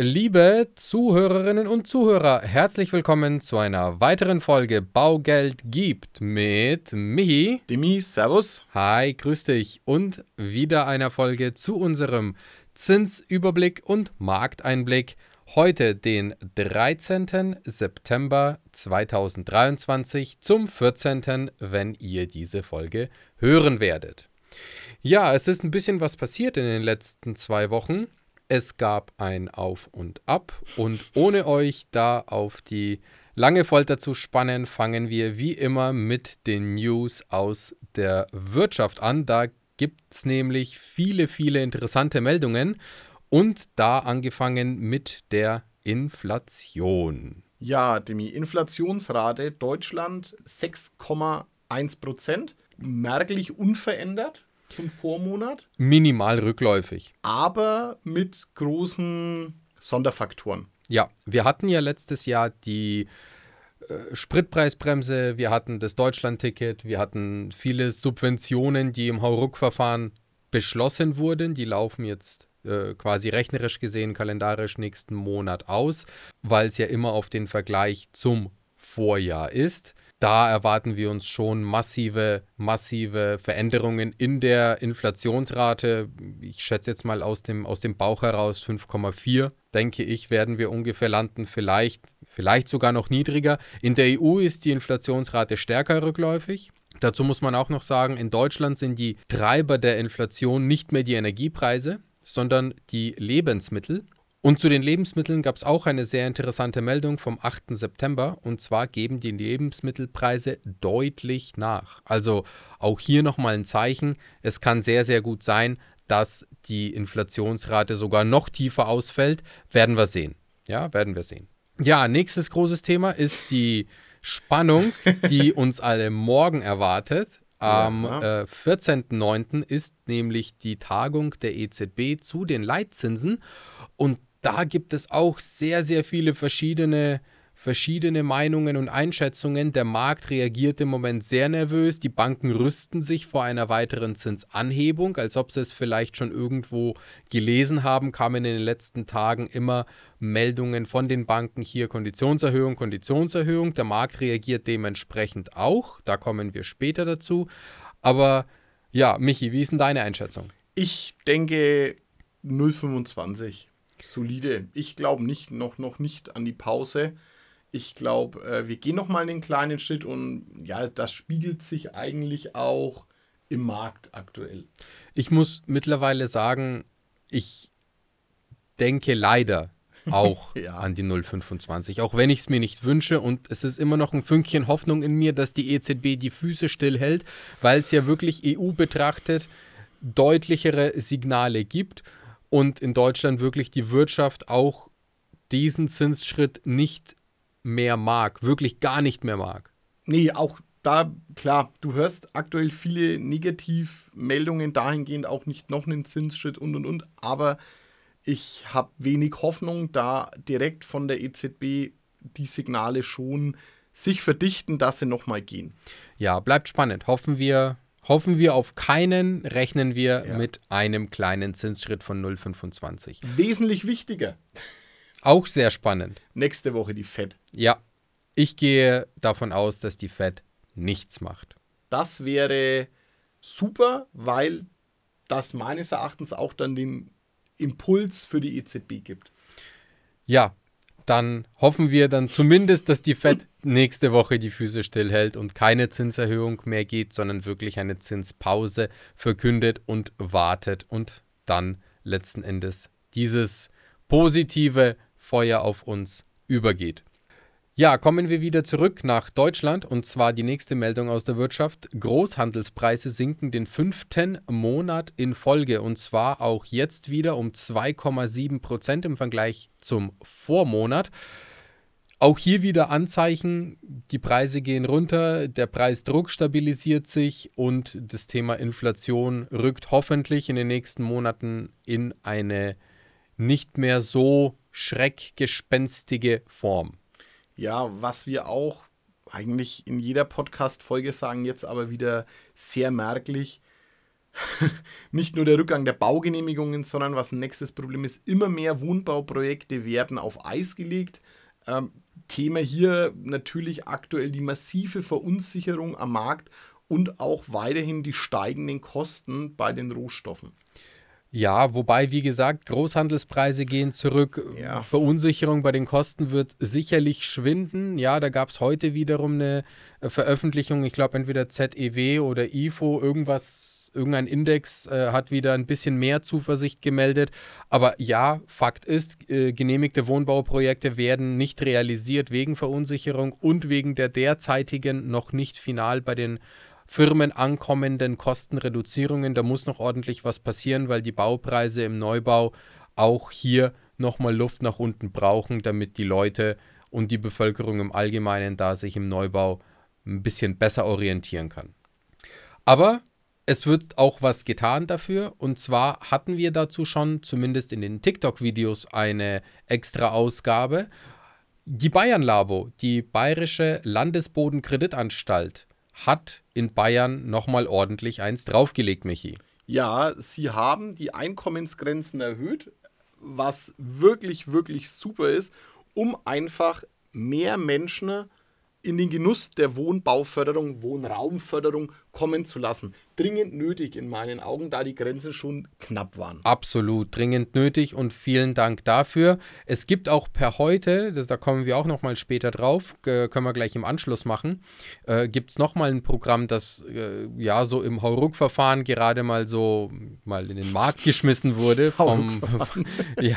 Liebe Zuhörerinnen und Zuhörer, herzlich willkommen zu einer weiteren Folge Baugeld gibt mit Michi. Demi, Servus. Hi, grüß dich. Und wieder einer Folge zu unserem Zinsüberblick und Markteinblick. Heute den 13. September 2023 zum 14., wenn ihr diese Folge hören werdet. Ja, es ist ein bisschen was passiert in den letzten zwei Wochen. Es gab ein Auf und Ab und ohne euch da auf die lange Folter zu spannen, fangen wir wie immer mit den News aus der Wirtschaft an. Da gibt es nämlich viele, viele interessante Meldungen und da angefangen mit der Inflation. Ja, Demi, Inflationsrate Deutschland 6,1 Prozent, merklich unverändert zum Vormonat. Minimal rückläufig. Aber mit großen Sonderfaktoren. Ja, wir hatten ja letztes Jahr die äh, Spritpreisbremse, wir hatten das Deutschlandticket, wir hatten viele Subventionen, die im Hauruck-Verfahren beschlossen wurden. Die laufen jetzt äh, quasi rechnerisch gesehen, kalendarisch nächsten Monat aus, weil es ja immer auf den Vergleich zum Vorjahr ist. Da erwarten wir uns schon massive, massive Veränderungen in der Inflationsrate. Ich schätze jetzt mal aus dem, aus dem Bauch heraus 5,4, denke ich, werden wir ungefähr landen. Vielleicht, vielleicht sogar noch niedriger. In der EU ist die Inflationsrate stärker rückläufig. Dazu muss man auch noch sagen, in Deutschland sind die Treiber der Inflation nicht mehr die Energiepreise, sondern die Lebensmittel. Und zu den Lebensmitteln gab es auch eine sehr interessante Meldung vom 8. September. Und zwar geben die Lebensmittelpreise deutlich nach. Also auch hier nochmal ein Zeichen. Es kann sehr, sehr gut sein, dass die Inflationsrate sogar noch tiefer ausfällt. Werden wir sehen. Ja, werden wir sehen. Ja, nächstes großes Thema ist die Spannung, die uns alle morgen erwartet. Am äh, 14.09. ist nämlich die Tagung der EZB zu den Leitzinsen. Und da gibt es auch sehr, sehr viele verschiedene, verschiedene Meinungen und Einschätzungen. Der Markt reagiert im Moment sehr nervös. Die Banken rüsten sich vor einer weiteren Zinsanhebung, als ob sie es vielleicht schon irgendwo gelesen haben, kamen in den letzten Tagen immer Meldungen von den Banken hier Konditionserhöhung, Konditionserhöhung. Der Markt reagiert dementsprechend auch. Da kommen wir später dazu. Aber ja, Michi, wie ist denn deine Einschätzung? Ich denke 0,25 solide. Ich glaube nicht, noch, noch nicht an die Pause. Ich glaube, äh, wir gehen noch mal einen kleinen Schritt und ja, das spiegelt sich eigentlich auch im Markt aktuell. Ich muss mittlerweile sagen, ich denke leider auch ja. an die 025, auch wenn ich es mir nicht wünsche und es ist immer noch ein Fünkchen Hoffnung in mir, dass die EZB die Füße stillhält, weil es ja wirklich EU betrachtet deutlichere Signale gibt und in Deutschland wirklich die Wirtschaft auch diesen Zinsschritt nicht mehr mag, wirklich gar nicht mehr mag. Nee, auch da, klar, du hörst aktuell viele Negativmeldungen dahingehend, auch nicht noch einen Zinsschritt und und und, aber ich habe wenig Hoffnung, da direkt von der EZB die Signale schon sich verdichten, dass sie nochmal gehen. Ja, bleibt spannend. Hoffen wir, Hoffen wir auf keinen, rechnen wir ja. mit einem kleinen Zinsschritt von 0,25. Wesentlich wichtiger. Auch sehr spannend. Nächste Woche die Fed. Ja, ich gehe davon aus, dass die Fed nichts macht. Das wäre super, weil das meines Erachtens auch dann den Impuls für die EZB gibt. Ja, dann hoffen wir dann zumindest, dass die Fed nächste Woche die Füße stillhält und keine Zinserhöhung mehr geht, sondern wirklich eine Zinspause verkündet und wartet und dann letzten Endes dieses positive Feuer auf uns übergeht. Ja, kommen wir wieder zurück nach Deutschland und zwar die nächste Meldung aus der Wirtschaft. Großhandelspreise sinken den fünften Monat in Folge und zwar auch jetzt wieder um 2,7 Prozent im Vergleich zum Vormonat. Auch hier wieder Anzeichen, die Preise gehen runter, der Preisdruck stabilisiert sich und das Thema Inflation rückt hoffentlich in den nächsten Monaten in eine nicht mehr so schreckgespenstige Form. Ja, was wir auch eigentlich in jeder Podcast-Folge sagen, jetzt aber wieder sehr merklich. nicht nur der Rückgang der Baugenehmigungen, sondern was ein nächstes Problem ist, immer mehr Wohnbauprojekte werden auf Eis gelegt. Ähm, Thema hier natürlich aktuell die massive Verunsicherung am Markt und auch weiterhin die steigenden Kosten bei den Rohstoffen. Ja, wobei, wie gesagt, Großhandelspreise gehen zurück. Ja. Verunsicherung bei den Kosten wird sicherlich schwinden. Ja, da gab es heute wiederum eine äh, Veröffentlichung, ich glaube entweder ZEW oder IFO, irgendwas, irgendein Index äh, hat wieder ein bisschen mehr Zuversicht gemeldet. Aber ja, Fakt ist, äh, genehmigte Wohnbauprojekte werden nicht realisiert wegen Verunsicherung und wegen der derzeitigen noch nicht final bei den Firmen ankommenden Kostenreduzierungen. Da muss noch ordentlich was passieren, weil die Baupreise im Neubau auch hier nochmal Luft nach unten brauchen, damit die Leute und die Bevölkerung im Allgemeinen da sich im Neubau ein bisschen besser orientieren kann. Aber es wird auch was getan dafür. Und zwar hatten wir dazu schon, zumindest in den TikTok-Videos, eine extra Ausgabe. Die Bayern Labo, die Bayerische Landesbodenkreditanstalt, hat in Bayern nochmal ordentlich eins draufgelegt, Michi. Ja, sie haben die Einkommensgrenzen erhöht, was wirklich, wirklich super ist, um einfach mehr Menschen in den Genuss der Wohnbauförderung, Wohnraumförderung kommen zu lassen. Dringend nötig in meinen Augen, da die Grenzen schon knapp waren. Absolut dringend nötig und vielen Dank dafür. Es gibt auch per heute, das, da kommen wir auch nochmal später drauf, äh, können wir gleich im Anschluss machen, äh, gibt es nochmal ein Programm, das äh, ja so im Hauruck-Verfahren gerade mal so mal in den Markt geschmissen wurde. Vom, ja,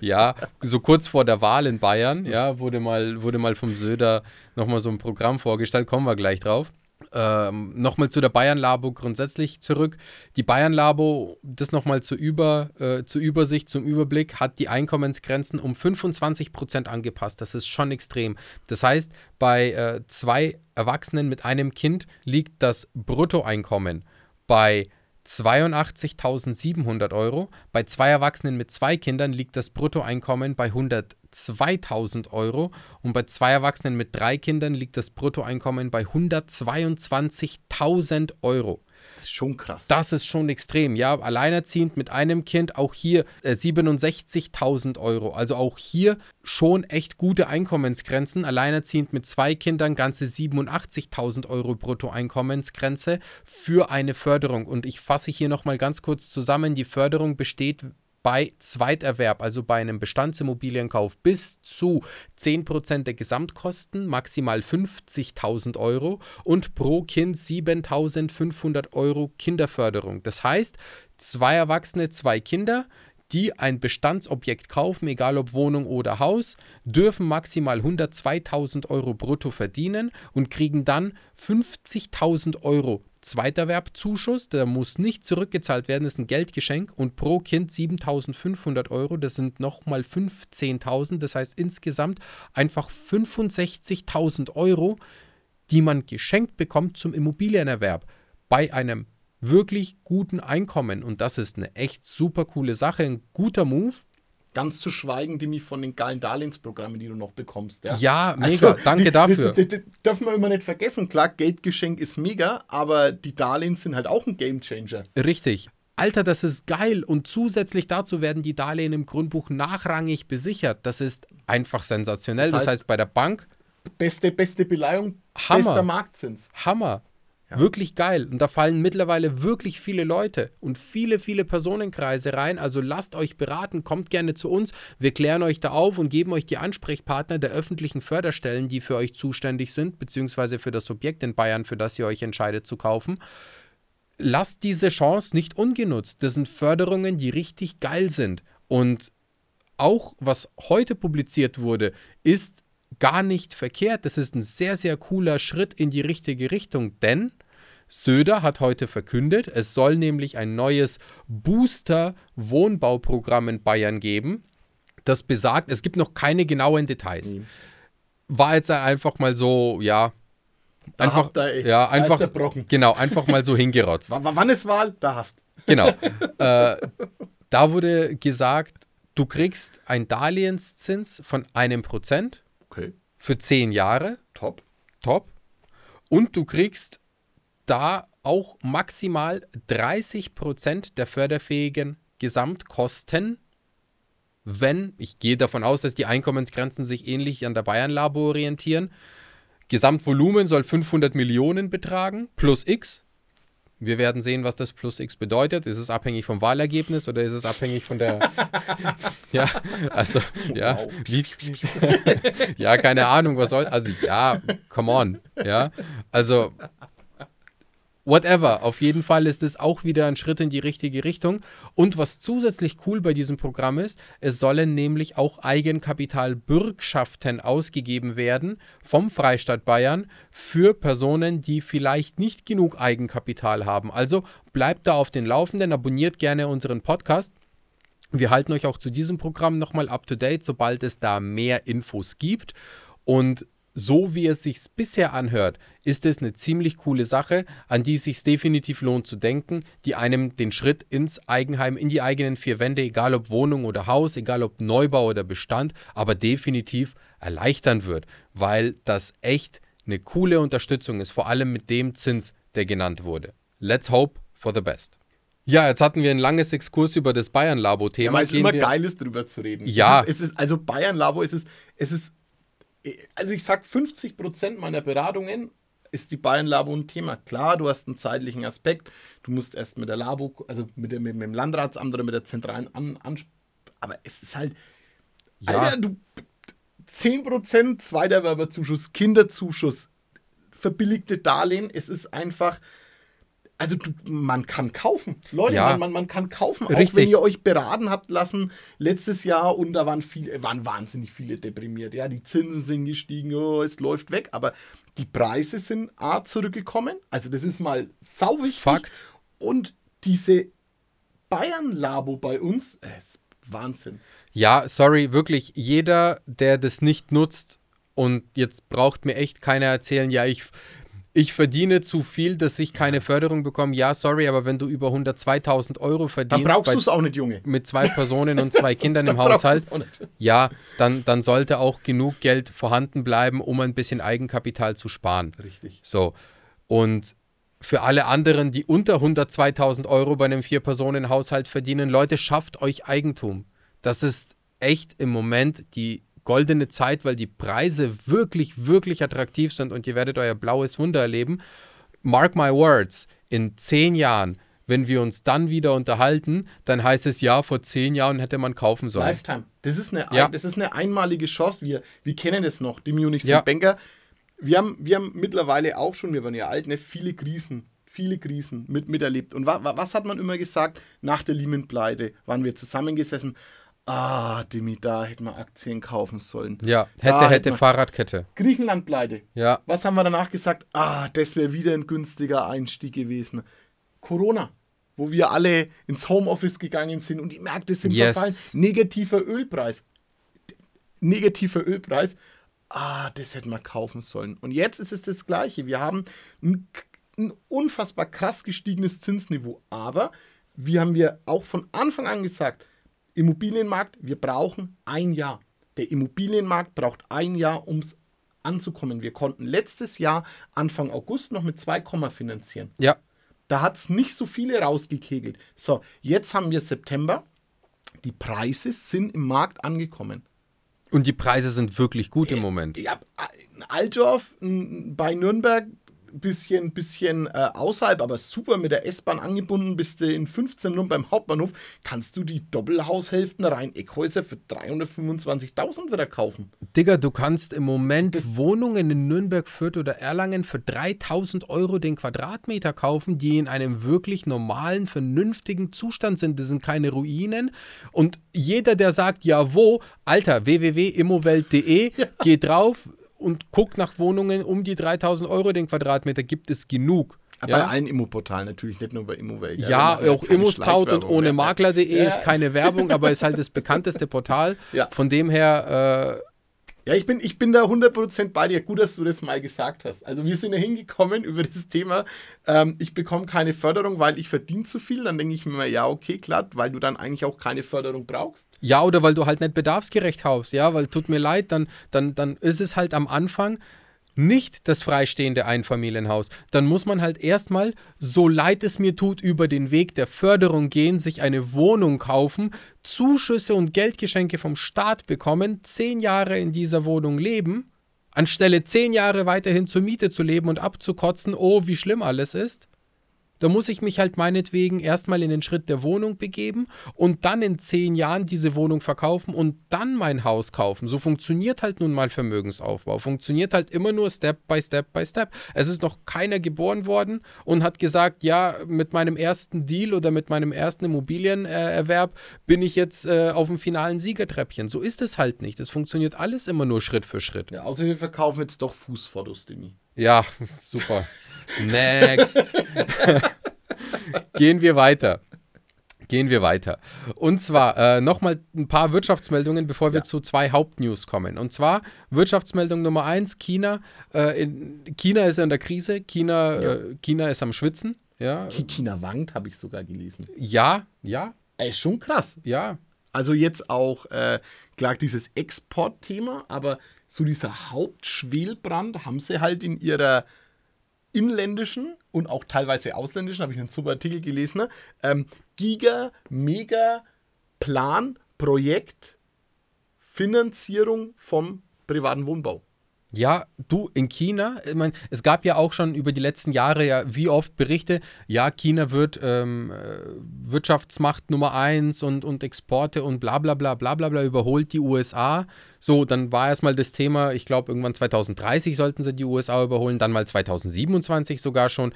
ja, so kurz vor der Wahl in Bayern, ja, wurde mal, wurde mal vom Söder nochmal so ein Programm vorgestellt, kommen wir gleich drauf. Ähm, nochmal zu der Bayern-Labo grundsätzlich zurück. Die Bayern-Labo, das nochmal zur, Über, äh, zur Übersicht, zum Überblick, hat die Einkommensgrenzen um 25 Prozent angepasst. Das ist schon extrem. Das heißt, bei äh, zwei Erwachsenen mit einem Kind liegt das Bruttoeinkommen bei 82.700 Euro. Bei zwei Erwachsenen mit zwei Kindern liegt das Bruttoeinkommen bei 102.000 Euro und bei zwei Erwachsenen mit drei Kindern liegt das Bruttoeinkommen bei 122.000 Euro. Das ist schon krass. Das ist schon extrem. Ja, alleinerziehend mit einem Kind, auch hier äh, 67.000 Euro. Also auch hier schon echt gute Einkommensgrenzen. Alleinerziehend mit zwei Kindern ganze 87.000 Euro Bruttoeinkommensgrenze für eine Förderung. Und ich fasse hier nochmal ganz kurz zusammen. Die Förderung besteht bei Zweiterwerb, also bei einem Bestandsimmobilienkauf, bis zu 10% der Gesamtkosten, maximal 50.000 Euro und pro Kind 7.500 Euro Kinderförderung. Das heißt, zwei Erwachsene, zwei Kinder, die ein Bestandsobjekt kaufen, egal ob Wohnung oder Haus, dürfen maximal 102.000 Euro brutto verdienen und kriegen dann 50.000 Euro Zweiterwerbzuschuss, der muss nicht zurückgezahlt werden, ist ein Geldgeschenk und pro Kind 7.500 Euro, das sind nochmal 15.000, das heißt insgesamt einfach 65.000 Euro, die man geschenkt bekommt zum Immobilienerwerb bei einem wirklich guten Einkommen und das ist eine echt super coole Sache, ein guter Move Ganz zu schweigen, die mich von den geilen Darlehensprogrammen, die du noch bekommst. Ja, ja mega. Also, Danke die, dafür. Das, das, dürfen wir immer nicht vergessen. Klar, Geldgeschenk ist mega, aber die Darlehen sind halt auch ein Gamechanger. Richtig. Alter, das ist geil. Und zusätzlich dazu werden die Darlehen im Grundbuch nachrangig besichert. Das ist einfach sensationell. Das heißt, das heißt bei der Bank. Beste, beste Beleihung, Hammer. bester Marktzins. Hammer. Ja. Wirklich geil. Und da fallen mittlerweile wirklich viele Leute und viele, viele Personenkreise rein. Also lasst euch beraten, kommt gerne zu uns. Wir klären euch da auf und geben euch die Ansprechpartner der öffentlichen Förderstellen, die für euch zuständig sind, beziehungsweise für das Objekt in Bayern, für das ihr euch entscheidet zu kaufen. Lasst diese Chance nicht ungenutzt. Das sind Förderungen, die richtig geil sind. Und auch was heute publiziert wurde, ist gar nicht verkehrt. Das ist ein sehr, sehr cooler Schritt in die richtige Richtung, denn Söder hat heute verkündet, es soll nämlich ein neues Booster-Wohnbauprogramm in Bayern geben, das besagt, es gibt noch keine genauen Details. Mhm. War jetzt einfach mal so, ja, einfach, ja, einfach, genau, einfach mal so hingerotzt. W wann ist Wahl? Da hast. Genau. äh, da wurde gesagt, du kriegst einen Darlehenszins von einem Prozent Okay. Für zehn Jahre. Top. Top. Und du kriegst da auch maximal 30% der förderfähigen Gesamtkosten, wenn, ich gehe davon aus, dass die Einkommensgrenzen sich ähnlich an der Bayern-Labo orientieren, Gesamtvolumen soll 500 Millionen betragen, plus X. Wir werden sehen, was das plus X bedeutet. Ist es abhängig vom Wahlergebnis oder ist es abhängig von der. ja, also, ja. Wie, ja, keine Ahnung, was soll. Also, ja, come on. Ja, also, whatever. Auf jeden Fall ist es auch wieder ein Schritt in die richtige Richtung. Und was zusätzlich cool bei diesem Programm ist, es sollen nämlich auch Eigenkapitalbürgschaften ausgegeben werden vom Freistaat Bayern für Personen, die vielleicht nicht genug Eigenkapital haben. Also bleibt da auf den Laufenden, abonniert gerne unseren Podcast. Wir halten euch auch zu diesem Programm nochmal up to date, sobald es da mehr Infos gibt. Und so wie es sich bisher anhört, ist es eine ziemlich coole Sache, an die es sich definitiv lohnt zu denken, die einem den Schritt ins Eigenheim, in die eigenen vier Wände, egal ob Wohnung oder Haus, egal ob Neubau oder Bestand, aber definitiv erleichtern wird, weil das echt eine coole Unterstützung ist, vor allem mit dem Zins, der genannt wurde. Let's hope for the best. Ja, jetzt hatten wir ein langes Exkurs über das Bayern-Labo-Thema. Ja, weil es immer geil ist, drüber zu reden. Ja. Es ist, es ist, also Bayern-Labo, es ist, es ist also ich sag 50 Prozent meiner Beratungen ist die Bayern-Labo ein Thema. Klar, du hast einen zeitlichen Aspekt. Du musst erst mit der Labo, also mit, dem, mit dem Landratsamt oder mit der zentralen an, an aber es ist halt, ja. Alter, du 10% Zweiterwerberzuschuss, Kinderzuschuss, verbilligte Darlehen. Es ist einfach, also du, man kann kaufen. Leute, ja. man, man, man, kann kaufen. Richtig. Auch wenn ihr euch beraten habt lassen letztes Jahr und da waren, viele, waren wahnsinnig viele deprimiert. Ja, die Zinsen sind gestiegen, oh, es läuft weg. Aber die Preise sind A zurückgekommen. Also das ist mal sau wichtig. Fakt. Und diese Bayern-Labo bei uns, äh, ist Wahnsinn. Ja, sorry, wirklich, jeder, der das nicht nutzt und jetzt braucht mir echt keiner erzählen, ja, ich ich verdiene zu viel, dass ich keine Förderung bekomme. Ja, sorry, aber wenn du über 102.000 Euro verdienst. Dann brauchst du es auch nicht, Junge. Mit zwei Personen und zwei Kindern im Haushalt. Ja, dann, dann sollte auch genug Geld vorhanden bleiben, um ein bisschen Eigenkapital zu sparen. Richtig. So. Und für alle anderen, die unter 102.000 Euro bei einem Vier-Personen-Haushalt verdienen, Leute, schafft euch Eigentum. Das ist echt im Moment die goldene Zeit, weil die Preise wirklich, wirklich attraktiv sind und ihr werdet euer blaues Wunder erleben. Mark my words, in zehn Jahren, wenn wir uns dann wieder unterhalten, dann heißt es ja, vor zehn Jahren hätte man kaufen sollen. Lifetime. Das ist eine, ja. das ist eine einmalige Chance. Wir, wir kennen es noch, die Munich ja. Banker. Wir haben, wir haben mittlerweile auch schon, wir waren ja alt, ne, viele Krisen viele Krisen mit, miterlebt. Und wa, was hat man immer gesagt? Nach der Lehman-Pleite waren wir zusammengesessen Ah, Dimi, da hätten wir Aktien kaufen sollen. Ja, hätte, da hätte, Fahrradkette. Griechenland pleite. Ja. Was haben wir danach gesagt? Ah, das wäre wieder ein günstiger Einstieg gewesen. Corona, wo wir alle ins Homeoffice gegangen sind und die Märkte sind yes. verfallen. Negativer Ölpreis. Negativer Ölpreis. Ah, das hätten wir kaufen sollen. Und jetzt ist es das Gleiche. Wir haben ein, ein unfassbar krass gestiegenes Zinsniveau. Aber, wie haben wir auch von Anfang an gesagt, Immobilienmarkt, wir brauchen ein Jahr. Der Immobilienmarkt braucht ein Jahr, um es anzukommen. Wir konnten letztes Jahr, Anfang August, noch mit 2, finanzieren. Ja. Da hat es nicht so viele rausgekegelt. So, jetzt haben wir September. Die Preise sind im Markt angekommen. Und die Preise sind wirklich gut im Moment. Ja, Altdorf bei Nürnberg bisschen, bisschen äh, außerhalb, aber super mit der S-Bahn angebunden, bist du in 15 Minuten beim Hauptbahnhof, kannst du die Doppelhaushälften rein Eckhäuser für 325.000 wieder kaufen. Digga, du kannst im Moment das Wohnungen in Nürnberg, Fürth oder Erlangen für 3.000 Euro den Quadratmeter kaufen, die in einem wirklich normalen, vernünftigen Zustand sind. Das sind keine Ruinen. Und jeder, der sagt, ja, wo, Alter, www.immowelt.de, ja. geh drauf, und guckt nach Wohnungen um die 3000 Euro den Quadratmeter, gibt es genug. Bei ja? allen Immoportalen natürlich, nicht nur bei Immowelt. Ja, ja auch Immoscout und ohne Makler.de ja. ist keine Werbung, aber ist halt das bekannteste Portal. Von dem her äh, ja, ich bin, ich bin da 100% bei dir. Gut, dass du das mal gesagt hast. Also wir sind ja hingekommen über das Thema, ähm, ich bekomme keine Förderung, weil ich verdiene zu viel. Dann denke ich mir mal, ja, okay, klar, weil du dann eigentlich auch keine Förderung brauchst. Ja, oder weil du halt nicht bedarfsgerecht haust, ja, weil tut mir leid, dann, dann, dann ist es halt am Anfang nicht das freistehende Einfamilienhaus, dann muss man halt erstmal, so leid es mir tut, über den Weg der Förderung gehen, sich eine Wohnung kaufen, Zuschüsse und Geldgeschenke vom Staat bekommen, zehn Jahre in dieser Wohnung leben, anstelle zehn Jahre weiterhin zur Miete zu leben und abzukotzen, oh, wie schlimm alles ist. Da muss ich mich halt meinetwegen erstmal in den Schritt der Wohnung begeben und dann in zehn Jahren diese Wohnung verkaufen und dann mein Haus kaufen. So funktioniert halt nun mal Vermögensaufbau. Funktioniert halt immer nur Step by Step by Step. Es ist noch keiner geboren worden und hat gesagt, ja, mit meinem ersten Deal oder mit meinem ersten Immobilienerwerb bin ich jetzt äh, auf dem finalen Siegertreppchen. So ist es halt nicht. Es funktioniert alles immer nur Schritt für Schritt. Ja, außer wir verkaufen jetzt doch Fußfotos, Demi. Ja, super. Next. Gehen wir weiter. Gehen wir weiter. Und zwar äh, nochmal ein paar Wirtschaftsmeldungen, bevor wir ja. zu zwei Hauptnews kommen. Und zwar Wirtschaftsmeldung Nummer eins: China. Äh, in, China ist in der Krise. China, ja. äh, China ist am Schwitzen. Ja. China wankt, habe ich sogar gelesen. Ja, ja. Ey, schon krass. Ja. Also jetzt auch, äh, klar, dieses Exportthema, aber so dieser Hauptschwelbrand haben sie halt in ihrer inländischen und auch teilweise ausländischen, habe ich einen super Artikel gelesen, ne? ähm, Giga, Mega, Plan, Projekt, Finanzierung vom privaten Wohnbau. Ja, du, in China, ich mein, es gab ja auch schon über die letzten Jahre ja wie oft Berichte, ja, China wird ähm, äh, Wirtschaftsmacht Nummer eins und, und Exporte und bla bla bla bla bla bla überholt die USA. So, dann war erstmal das Thema, ich glaube, irgendwann 2030 sollten sie die USA überholen, dann mal 2027 sogar schon.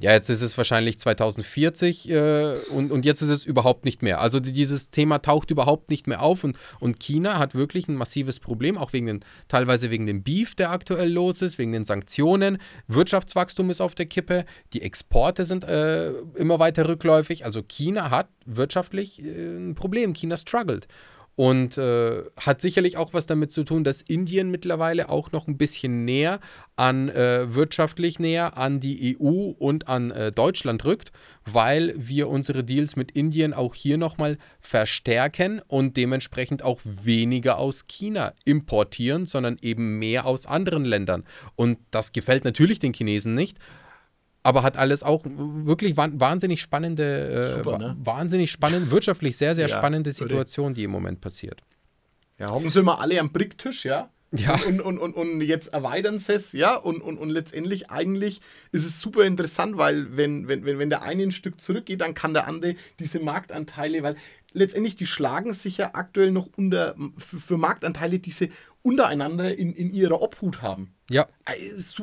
Ja, jetzt ist es wahrscheinlich 2040 äh, und, und jetzt ist es überhaupt nicht mehr. Also dieses Thema taucht überhaupt nicht mehr auf und, und China hat wirklich ein massives Problem, auch wegen den, teilweise wegen dem Beef, der aktuell los ist, wegen den Sanktionen. Wirtschaftswachstum ist auf der Kippe, die Exporte sind äh, immer weiter rückläufig. Also China hat wirtschaftlich äh, ein Problem. China struggelt. Und äh, hat sicherlich auch was damit zu tun, dass Indien mittlerweile auch noch ein bisschen näher an, äh, wirtschaftlich näher an die EU und an äh, Deutschland rückt, weil wir unsere Deals mit Indien auch hier nochmal verstärken und dementsprechend auch weniger aus China importieren, sondern eben mehr aus anderen Ländern. Und das gefällt natürlich den Chinesen nicht aber hat alles auch wirklich wahnsinnig spannende, äh, Super, ne? wahnsinnig spannend, wirtschaftlich sehr, sehr ja, spannende Situation, die im Moment passiert. Ja, hocken sie mal alle am Bricktisch, ja? Ja. Und, und, und, und jetzt erweitern sie es, ja, und, und, und letztendlich eigentlich ist es super interessant, weil wenn, wenn, wenn, wenn der eine ein Stück zurückgeht, dann kann der andere diese Marktanteile, weil letztendlich die schlagen sich ja aktuell noch unter für, für Marktanteile, die sie untereinander in, in ihrer Obhut haben. Ja.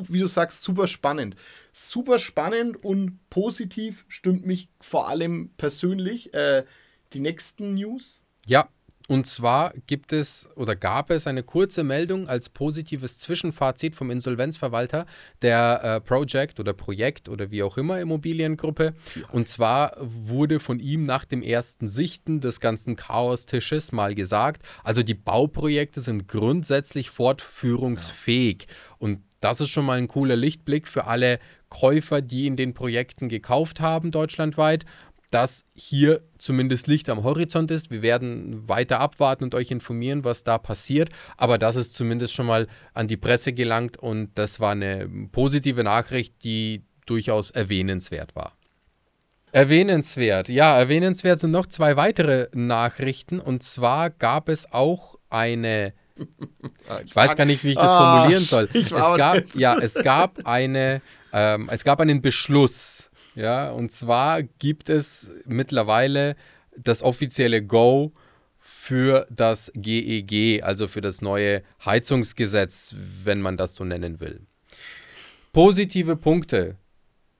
Wie du sagst, super spannend. Super spannend und positiv stimmt mich vor allem persönlich äh, die nächsten News. Ja, und zwar gibt es oder gab es eine kurze Meldung als positives Zwischenfazit vom Insolvenzverwalter der äh, Project oder Projekt oder wie auch immer Immobiliengruppe. Ja. Und zwar wurde von ihm nach dem ersten Sichten des ganzen Chaos-Tisches mal gesagt, also die Bauprojekte sind grundsätzlich fortführungsfähig. Ja. Und das ist schon mal ein cooler Lichtblick für alle Käufer, die in den Projekten gekauft haben deutschlandweit dass hier zumindest Licht am Horizont ist. Wir werden weiter abwarten und euch informieren, was da passiert. Aber das ist zumindest schon mal an die Presse gelangt und das war eine positive Nachricht, die durchaus erwähnenswert war. Erwähnenswert, ja, erwähnenswert sind noch zwei weitere Nachrichten und zwar gab es auch eine ich weiß gar nicht, wie ich das ah, formulieren soll. Es gab, ja, es gab eine, ähm, es gab einen Beschluss ja, und zwar gibt es mittlerweile das offizielle Go für das GEG, e also für das neue Heizungsgesetz, wenn man das so nennen will. Positive Punkte.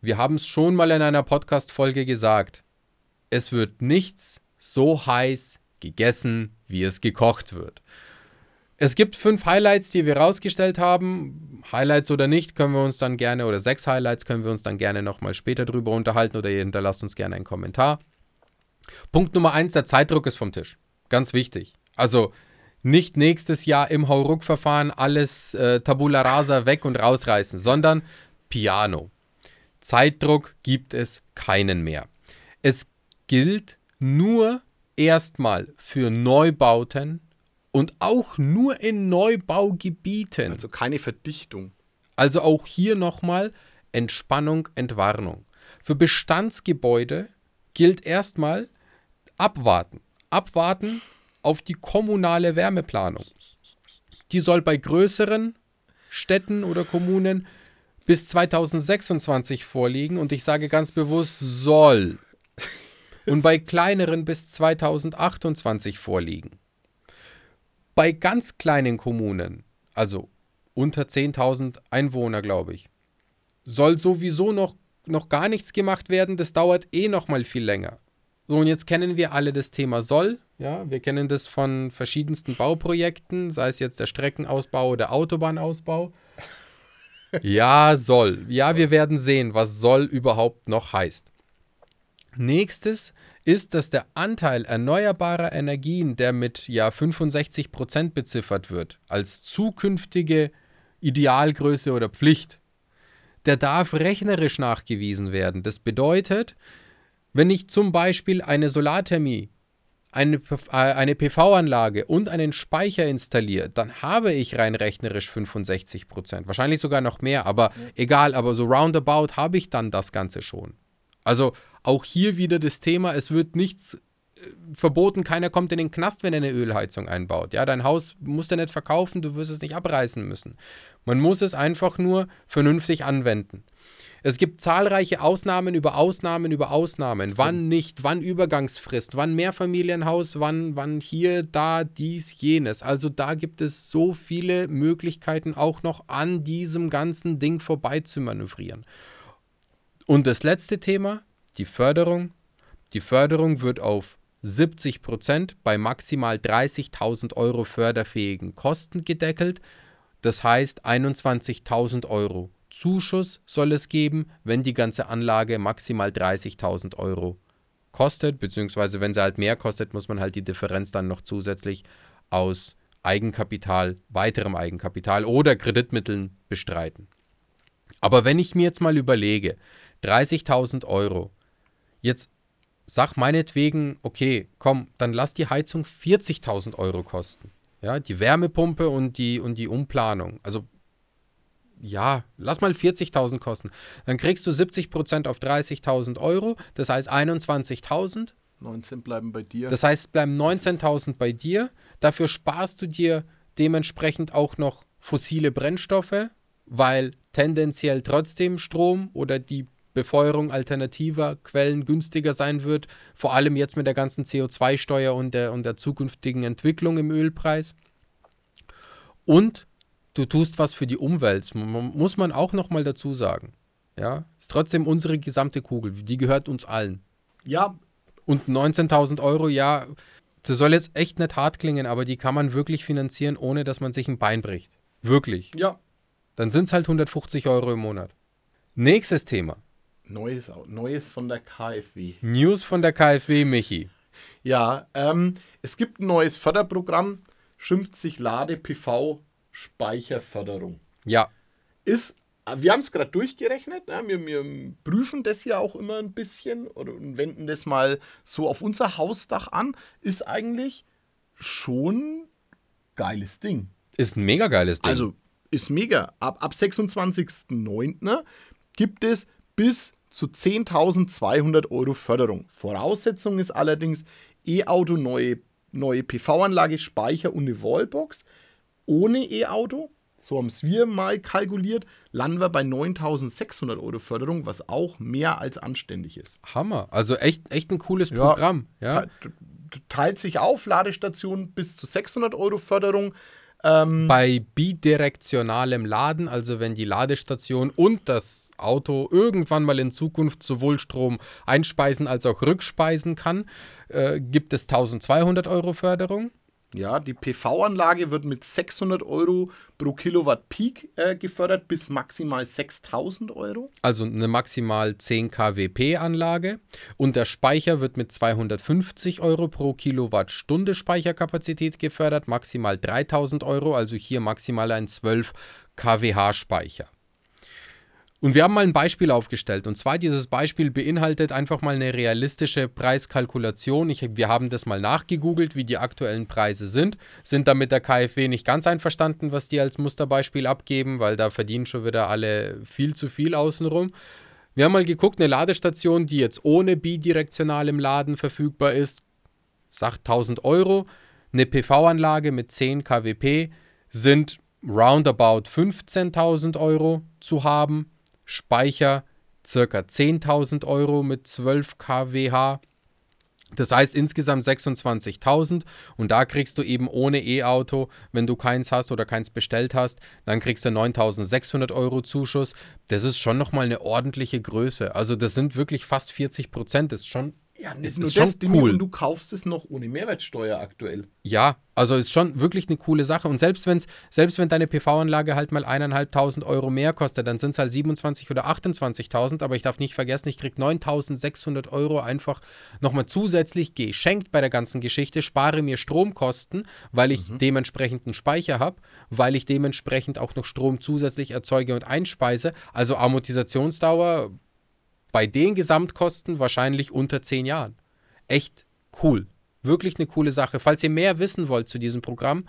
Wir haben es schon mal in einer Podcast-Folge gesagt. Es wird nichts so heiß gegessen, wie es gekocht wird. Es gibt fünf Highlights, die wir rausgestellt haben. Highlights oder nicht, können wir uns dann gerne, oder sechs Highlights können wir uns dann gerne nochmal später drüber unterhalten oder ihr hinterlasst uns gerne einen Kommentar. Punkt Nummer eins, der Zeitdruck ist vom Tisch. Ganz wichtig. Also nicht nächstes Jahr im Hauruck-Verfahren alles äh, Tabula Rasa weg und rausreißen, sondern Piano. Zeitdruck gibt es keinen mehr. Es gilt nur erstmal für Neubauten und auch nur in Neubaugebieten. Also keine Verdichtung. Also auch hier nochmal Entspannung, Entwarnung. Für Bestandsgebäude gilt erstmal abwarten. Abwarten auf die kommunale Wärmeplanung. Die soll bei größeren Städten oder Kommunen bis 2026 vorliegen und ich sage ganz bewusst soll. Und bei kleineren bis 2028 vorliegen. Bei ganz kleinen Kommunen, also unter 10.000 Einwohner, glaube ich, soll sowieso noch, noch gar nichts gemacht werden. Das dauert eh noch mal viel länger. So, und jetzt kennen wir alle das Thema Soll. Ja, wir kennen das von verschiedensten Bauprojekten, sei es jetzt der Streckenausbau oder Autobahnausbau. Ja, soll. Ja, wir werden sehen, was soll überhaupt noch heißt. Nächstes ist, dass der Anteil erneuerbarer Energien, der mit ja 65 Prozent beziffert wird, als zukünftige Idealgröße oder Pflicht, der darf rechnerisch nachgewiesen werden. Das bedeutet, wenn ich zum Beispiel eine Solarthermie, eine, äh, eine PV-Anlage und einen Speicher installiere, dann habe ich rein rechnerisch 65 Prozent. Wahrscheinlich sogar noch mehr, aber egal, aber so roundabout habe ich dann das Ganze schon. Also auch hier wieder das Thema, es wird nichts verboten, keiner kommt in den Knast, wenn er eine Ölheizung einbaut. Ja, dein Haus musst du nicht verkaufen, du wirst es nicht abreißen müssen. Man muss es einfach nur vernünftig anwenden. Es gibt zahlreiche Ausnahmen über Ausnahmen über Ausnahmen. Wann nicht, wann Übergangsfrist, wann Mehrfamilienhaus, wann, wann hier, da, dies, jenes. Also da gibt es so viele Möglichkeiten, auch noch an diesem ganzen Ding vorbei zu manövrieren. Und das letzte Thema, die Förderung. Die Förderung wird auf 70 Prozent bei maximal 30.000 Euro förderfähigen Kosten gedeckelt. Das heißt 21.000 Euro Zuschuss soll es geben, wenn die ganze Anlage maximal 30.000 Euro kostet, beziehungsweise wenn sie halt mehr kostet, muss man halt die Differenz dann noch zusätzlich aus Eigenkapital, weiterem Eigenkapital oder Kreditmitteln bestreiten. Aber wenn ich mir jetzt mal überlege, 30.000 Euro, jetzt sag meinetwegen, okay, komm, dann lass die Heizung 40.000 Euro kosten. Ja, die Wärmepumpe und die, und die Umplanung. Also, ja, lass mal 40.000 kosten. Dann kriegst du 70% auf 30.000 Euro, das heißt 21.000. 19 bleiben bei dir. Das heißt, es bleiben 19.000 bei dir. Dafür sparst du dir dementsprechend auch noch fossile Brennstoffe, weil tendenziell trotzdem Strom oder die Befeuerung alternativer Quellen günstiger sein wird, vor allem jetzt mit der ganzen CO2-Steuer und der, und der zukünftigen Entwicklung im Ölpreis. Und du tust was für die Umwelt, muss man auch nochmal dazu sagen. Ja, ist trotzdem unsere gesamte Kugel, die gehört uns allen. Ja. Und 19.000 Euro, ja, das soll jetzt echt nicht hart klingen, aber die kann man wirklich finanzieren, ohne dass man sich ein Bein bricht. Wirklich. Ja. Dann sind es halt 150 Euro im Monat. Nächstes Thema. Neues, Neues von der KfW. News von der KfW, Michi. Ja, ähm, es gibt ein neues Förderprogramm, schimpft sich Lade PV Speicherförderung. Ja. Ist, wir haben es gerade durchgerechnet, ne? wir, wir prüfen das ja auch immer ein bisschen oder, und wenden das mal so auf unser Hausdach an. Ist eigentlich schon geiles Ding. Ist ein mega geiles Ding. Also ist mega. Ab, ab 26.09. gibt es bis zu 10.200 Euro Förderung. Voraussetzung ist allerdings E-Auto, neue, neue PV-Anlage, Speicher und eine Wallbox. Ohne E-Auto, so haben es wir mal kalkuliert, landen wir bei 9.600 Euro Förderung, was auch mehr als anständig ist. Hammer. Also echt, echt ein cooles ja, Programm. Ja. Teilt sich auf, Ladestation bis zu 600 Euro Förderung, ähm, Bei bidirektionalem Laden, also wenn die Ladestation und das Auto irgendwann mal in Zukunft sowohl Strom einspeisen als auch rückspeisen kann, äh, gibt es 1200 Euro Förderung. Ja, die PV-Anlage wird mit 600 Euro pro Kilowatt Peak äh, gefördert bis maximal 6000 Euro. Also eine maximal 10 kWp Anlage. Und der Speicher wird mit 250 Euro pro Kilowattstunde Speicherkapazität gefördert, maximal 3000 Euro, also hier maximal ein 12 kWh Speicher. Und wir haben mal ein Beispiel aufgestellt. Und zwar dieses Beispiel beinhaltet einfach mal eine realistische Preiskalkulation. Ich, wir haben das mal nachgegoogelt, wie die aktuellen Preise sind. Sind da mit der KfW nicht ganz einverstanden, was die als Musterbeispiel abgeben, weil da verdienen schon wieder alle viel zu viel außenrum. Wir haben mal geguckt, eine Ladestation, die jetzt ohne bidirektional im Laden verfügbar ist, sagt 1000 Euro. Eine PV-Anlage mit 10 kWp sind roundabout 15.000 Euro zu haben. Speicher circa 10.000 Euro mit 12 kWh. Das heißt insgesamt 26.000 und da kriegst du eben ohne E-Auto, wenn du keins hast oder keins bestellt hast, dann kriegst du 9.600 Euro Zuschuss. Das ist schon nochmal eine ordentliche Größe. Also das sind wirklich fast 40 Prozent. Das ist schon ja, nicht nur das, cool. und du kaufst es noch ohne Mehrwertsteuer aktuell. Ja, also ist schon wirklich eine coole Sache. Und selbst, wenn's, selbst wenn deine PV-Anlage halt mal eineinhalbtausend Euro mehr kostet, dann sind es halt 27 oder 28.000. Aber ich darf nicht vergessen, ich kriege 9.600 Euro einfach nochmal zusätzlich geschenkt bei der ganzen Geschichte, spare mir Stromkosten, weil ich mhm. dementsprechend einen Speicher habe, weil ich dementsprechend auch noch Strom zusätzlich erzeuge und einspeise. Also Amortisationsdauer bei den Gesamtkosten wahrscheinlich unter 10 Jahren. Echt cool. Wirklich eine coole Sache. Falls ihr mehr wissen wollt zu diesem Programm,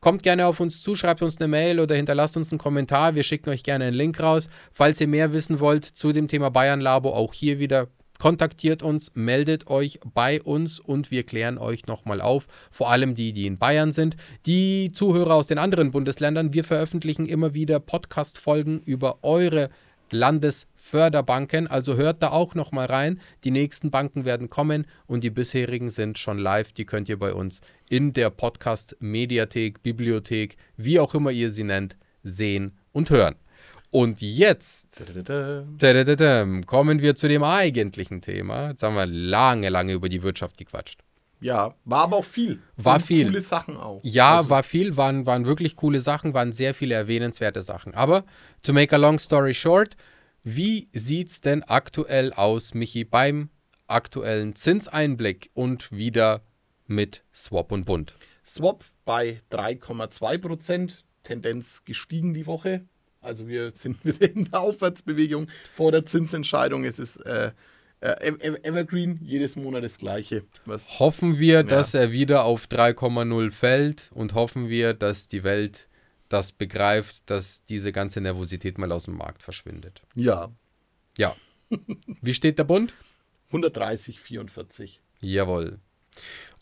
kommt gerne auf uns zu, schreibt uns eine Mail oder hinterlasst uns einen Kommentar. Wir schicken euch gerne einen Link raus. Falls ihr mehr wissen wollt zu dem Thema Bayern Labo, auch hier wieder kontaktiert uns, meldet euch bei uns und wir klären euch nochmal auf. Vor allem die, die in Bayern sind. Die Zuhörer aus den anderen Bundesländern, wir veröffentlichen immer wieder Podcast-Folgen über eure Landesförderbanken. Also hört da auch noch mal rein. Die nächsten Banken werden kommen und die bisherigen sind schon live. Die könnt ihr bei uns in der Podcast-Mediathek, Bibliothek, wie auch immer ihr sie nennt, sehen und hören. Und jetzt kommen wir zu dem eigentlichen Thema. Jetzt haben wir lange, lange über die Wirtschaft gequatscht. Ja, war aber auch viel. War waren viel. Coole Sachen auch. Ja, also. war viel, waren, waren wirklich coole Sachen, waren sehr viele erwähnenswerte Sachen. Aber, to make a long story short, wie sieht's denn aktuell aus, Michi, beim aktuellen Zinseinblick und wieder mit Swap und Bund? Swap bei 3,2 Prozent, Tendenz gestiegen die Woche. Also wir sind wieder in der Aufwärtsbewegung vor der Zinsentscheidung. Es ist äh, Evergreen, jedes Monat das gleiche. Was, hoffen wir, ja. dass er wieder auf 3,0 fällt und hoffen wir, dass die Welt das begreift, dass diese ganze Nervosität mal aus dem Markt verschwindet. Ja. Ja. Wie steht der Bund? 130, 44. Jawohl.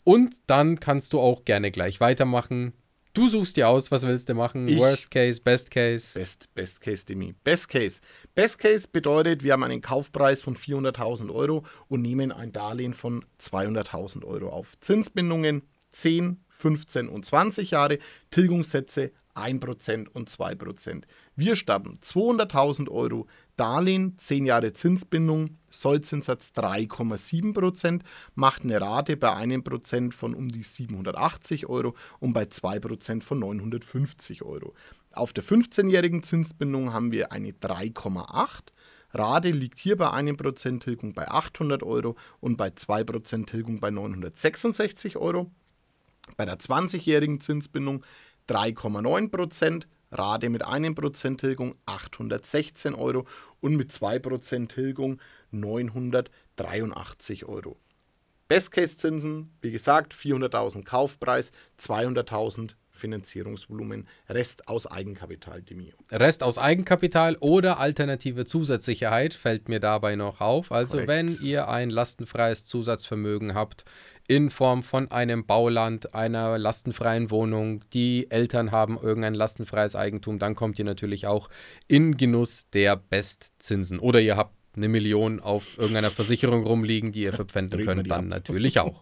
Und dann kannst du auch gerne gleich weitermachen. Du suchst dir aus, was willst du machen? Ich Worst Case, Best Case? Best, Best Case, Demi. Best Case. Best Case bedeutet, wir haben einen Kaufpreis von 400.000 Euro und nehmen ein Darlehen von 200.000 Euro auf. Zinsbindungen 10, 15 und 20 Jahre, Tilgungssätze 1% und 2%. Wir starten 200.000 Euro Darlehen, 10 Jahre Zinsbindung, Sollzinssatz 3,7%, macht eine Rate bei 1% von um die 780 Euro und bei 2% von 950 Euro. Auf der 15-jährigen Zinsbindung haben wir eine 3,8. Rate liegt hier bei 1% Tilgung bei 800 Euro und bei 2% Tilgung bei 966 Euro. Bei der 20-jährigen Zinsbindung 3,9% Rate mit 1% Tilgung 816 Euro und mit 2% Tilgung 983 Euro. Best-Case-Zinsen, wie gesagt, 400.000 Kaufpreis, 200.000 Finanzierungsvolumen, Rest aus Eigenkapital, Demio. Rest aus Eigenkapital oder alternative Zusatzsicherheit fällt mir dabei noch auf. Also Korrekt. wenn ihr ein lastenfreies Zusatzvermögen habt in Form von einem Bauland, einer lastenfreien Wohnung, die Eltern haben irgendein lastenfreies Eigentum, dann kommt ihr natürlich auch in Genuss der Bestzinsen. Oder ihr habt eine Million auf irgendeiner Versicherung rumliegen, die ihr verpfänden könnt, dann natürlich auch.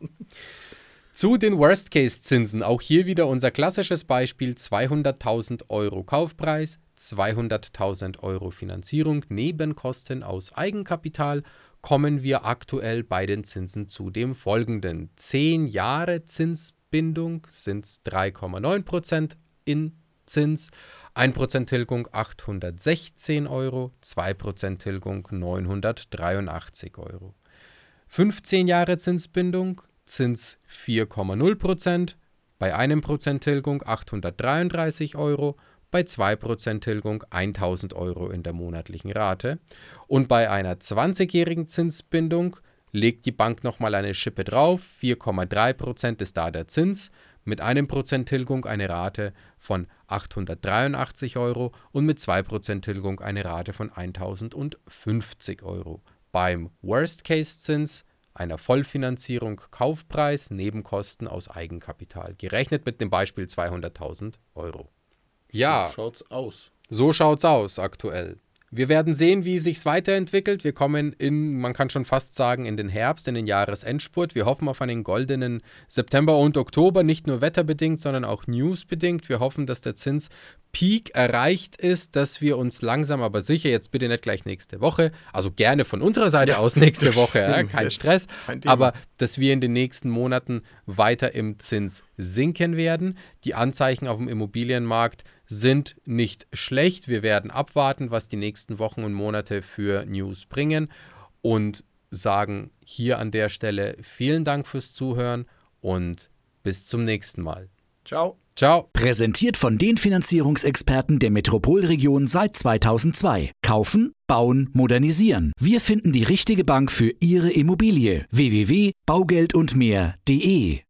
Zu den Worst-Case-Zinsen, auch hier wieder unser klassisches Beispiel, 200.000 Euro Kaufpreis, 200.000 Euro Finanzierung, Nebenkosten aus Eigenkapital kommen wir aktuell bei den Zinsen zu dem folgenden. 10 Jahre Zinsbindung sind 3,9% in Zins, 1% Tilgung 816 Euro, 2% Tilgung 983 Euro. 15 Jahre Zinsbindung, Zins 4,0%, bei 1% Tilgung 833 Euro, bei 2% Tilgung 1000 Euro in der monatlichen Rate. Und bei einer 20-jährigen Zinsbindung legt die Bank nochmal eine Schippe drauf, 4,3% ist da der Zins, mit einem Prozent Tilgung eine Rate von 883 Euro und mit 2% Tilgung eine Rate von 1050 Euro. Beim Worst-Case-Zins einer Vollfinanzierung Kaufpreis, Nebenkosten aus Eigenkapital, gerechnet mit dem Beispiel 200.000 Euro. Ja. So schaut's aus. So schaut's aus aktuell. Wir werden sehen, wie sich's weiterentwickelt. Wir kommen in, man kann schon fast sagen, in den Herbst, in den Jahresendspurt. Wir hoffen auf einen goldenen September und Oktober, nicht nur wetterbedingt, sondern auch newsbedingt. Wir hoffen, dass der Zinspeak erreicht ist, dass wir uns langsam aber sicher, jetzt bitte nicht gleich nächste Woche, also gerne von unserer Seite ja, aus nächste Woche, ja, kein Stress, kein aber dass wir in den nächsten Monaten weiter im Zins sinken werden. Die Anzeichen auf dem Immobilienmarkt sind nicht schlecht. Wir werden abwarten, was die nächsten Wochen und Monate für News bringen und sagen hier an der Stelle vielen Dank fürs Zuhören und bis zum nächsten Mal. Ciao. Ciao. Präsentiert von den Finanzierungsexperten der Metropolregion seit 2002. Kaufen, bauen, modernisieren. Wir finden die richtige Bank für Ihre Immobilie. www.baugeldundmehr.de